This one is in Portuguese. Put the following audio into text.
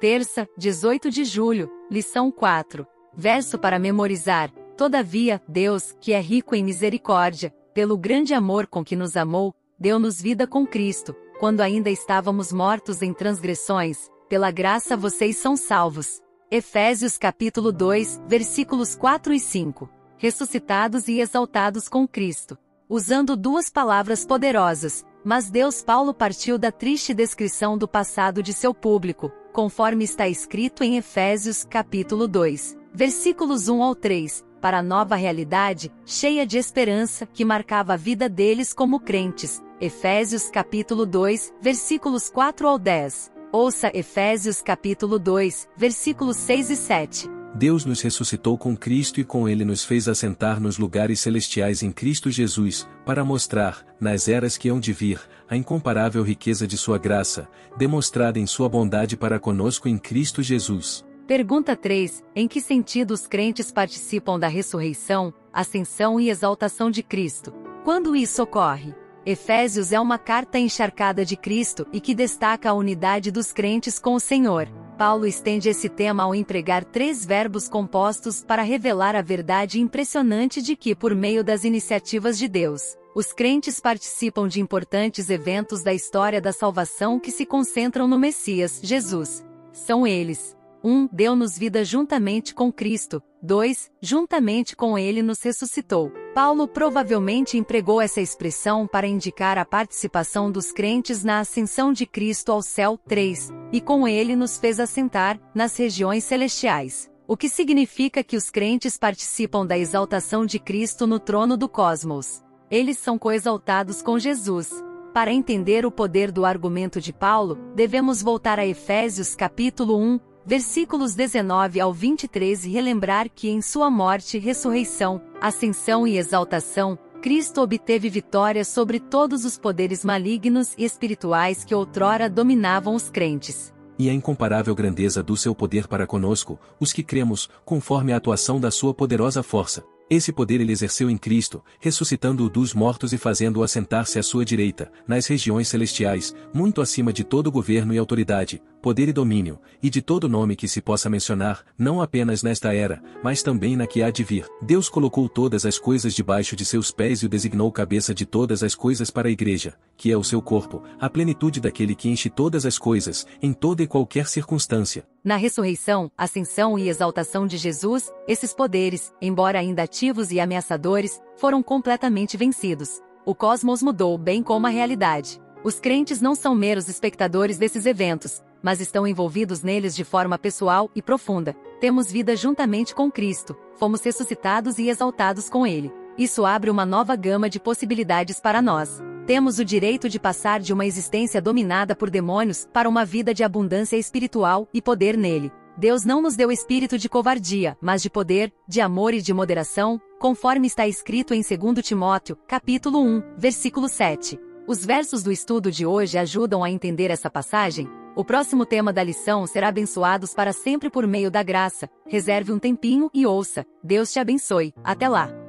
Terça, 18 de julho, lição 4. Verso para memorizar. Todavia, Deus, que é rico em misericórdia, pelo grande amor com que nos amou, deu-nos vida com Cristo, quando ainda estávamos mortos em transgressões, pela graça vocês são salvos. Efésios capítulo 2, versículos 4 e 5. Ressuscitados e exaltados com Cristo. Usando duas palavras poderosas, mas Deus Paulo partiu da triste descrição do passado de seu público, conforme está escrito em Efésios capítulo 2, versículos 1 ao 3, para a nova realidade, cheia de esperança, que marcava a vida deles como crentes. Efésios capítulo 2, versículos 4 ao 10. Ouça Efésios capítulo 2, versículos 6 e 7. Deus nos ressuscitou com Cristo e com Ele nos fez assentar nos lugares celestiais em Cristo Jesus, para mostrar, nas eras que hão de vir, a incomparável riqueza de Sua graça, demonstrada em Sua bondade para conosco em Cristo Jesus. Pergunta 3. Em que sentido os crentes participam da ressurreição, ascensão e exaltação de Cristo? Quando isso ocorre? Efésios é uma carta encharcada de Cristo e que destaca a unidade dos crentes com o Senhor. Paulo estende esse tema ao empregar três verbos compostos para revelar a verdade impressionante de que, por meio das iniciativas de Deus, os crentes participam de importantes eventos da história da salvação que se concentram no Messias, Jesus. São eles: 1. Deu-nos vida juntamente com Cristo. 2. Juntamente com Ele nos ressuscitou. Paulo provavelmente empregou essa expressão para indicar a participação dos crentes na ascensão de Cristo ao céu. 3. E com Ele nos fez assentar nas regiões celestiais. O que significa que os crentes participam da exaltação de Cristo no trono do cosmos. Eles são coexaltados com Jesus. Para entender o poder do argumento de Paulo, devemos voltar a Efésios capítulo 1, versículos 19 ao 23 e relembrar que em sua morte, ressurreição, ascensão e exaltação, Cristo obteve vitória sobre todos os poderes malignos e espirituais que outrora dominavam os crentes. E a incomparável grandeza do seu poder para conosco, os que cremos, conforme a atuação da sua poderosa força. Esse poder ele exerceu em Cristo, ressuscitando-o dos mortos e fazendo-o assentar-se à sua direita, nas regiões celestiais, muito acima de todo governo e autoridade, poder e domínio, e de todo nome que se possa mencionar, não apenas nesta era, mas também na que há de vir. Deus colocou todas as coisas debaixo de seus pés e o designou cabeça de todas as coisas para a igreja, que é o seu corpo, a plenitude daquele que enche todas as coisas, em toda e qualquer circunstância. Na ressurreição, ascensão e exaltação de Jesus, esses poderes, embora ainda ativos e ameaçadores, foram completamente vencidos. O cosmos mudou bem como a realidade. Os crentes não são meros espectadores desses eventos, mas estão envolvidos neles de forma pessoal e profunda. Temos vida juntamente com Cristo, fomos ressuscitados e exaltados com Ele. Isso abre uma nova gama de possibilidades para nós. Temos o direito de passar de uma existência dominada por demônios para uma vida de abundância espiritual e poder nele. Deus não nos deu espírito de covardia, mas de poder, de amor e de moderação, conforme está escrito em 2 Timóteo, capítulo 1, versículo 7. Os versos do estudo de hoje ajudam a entender essa passagem. O próximo tema da lição será abençoados para sempre por meio da graça. Reserve um tempinho e ouça. Deus te abençoe. Até lá!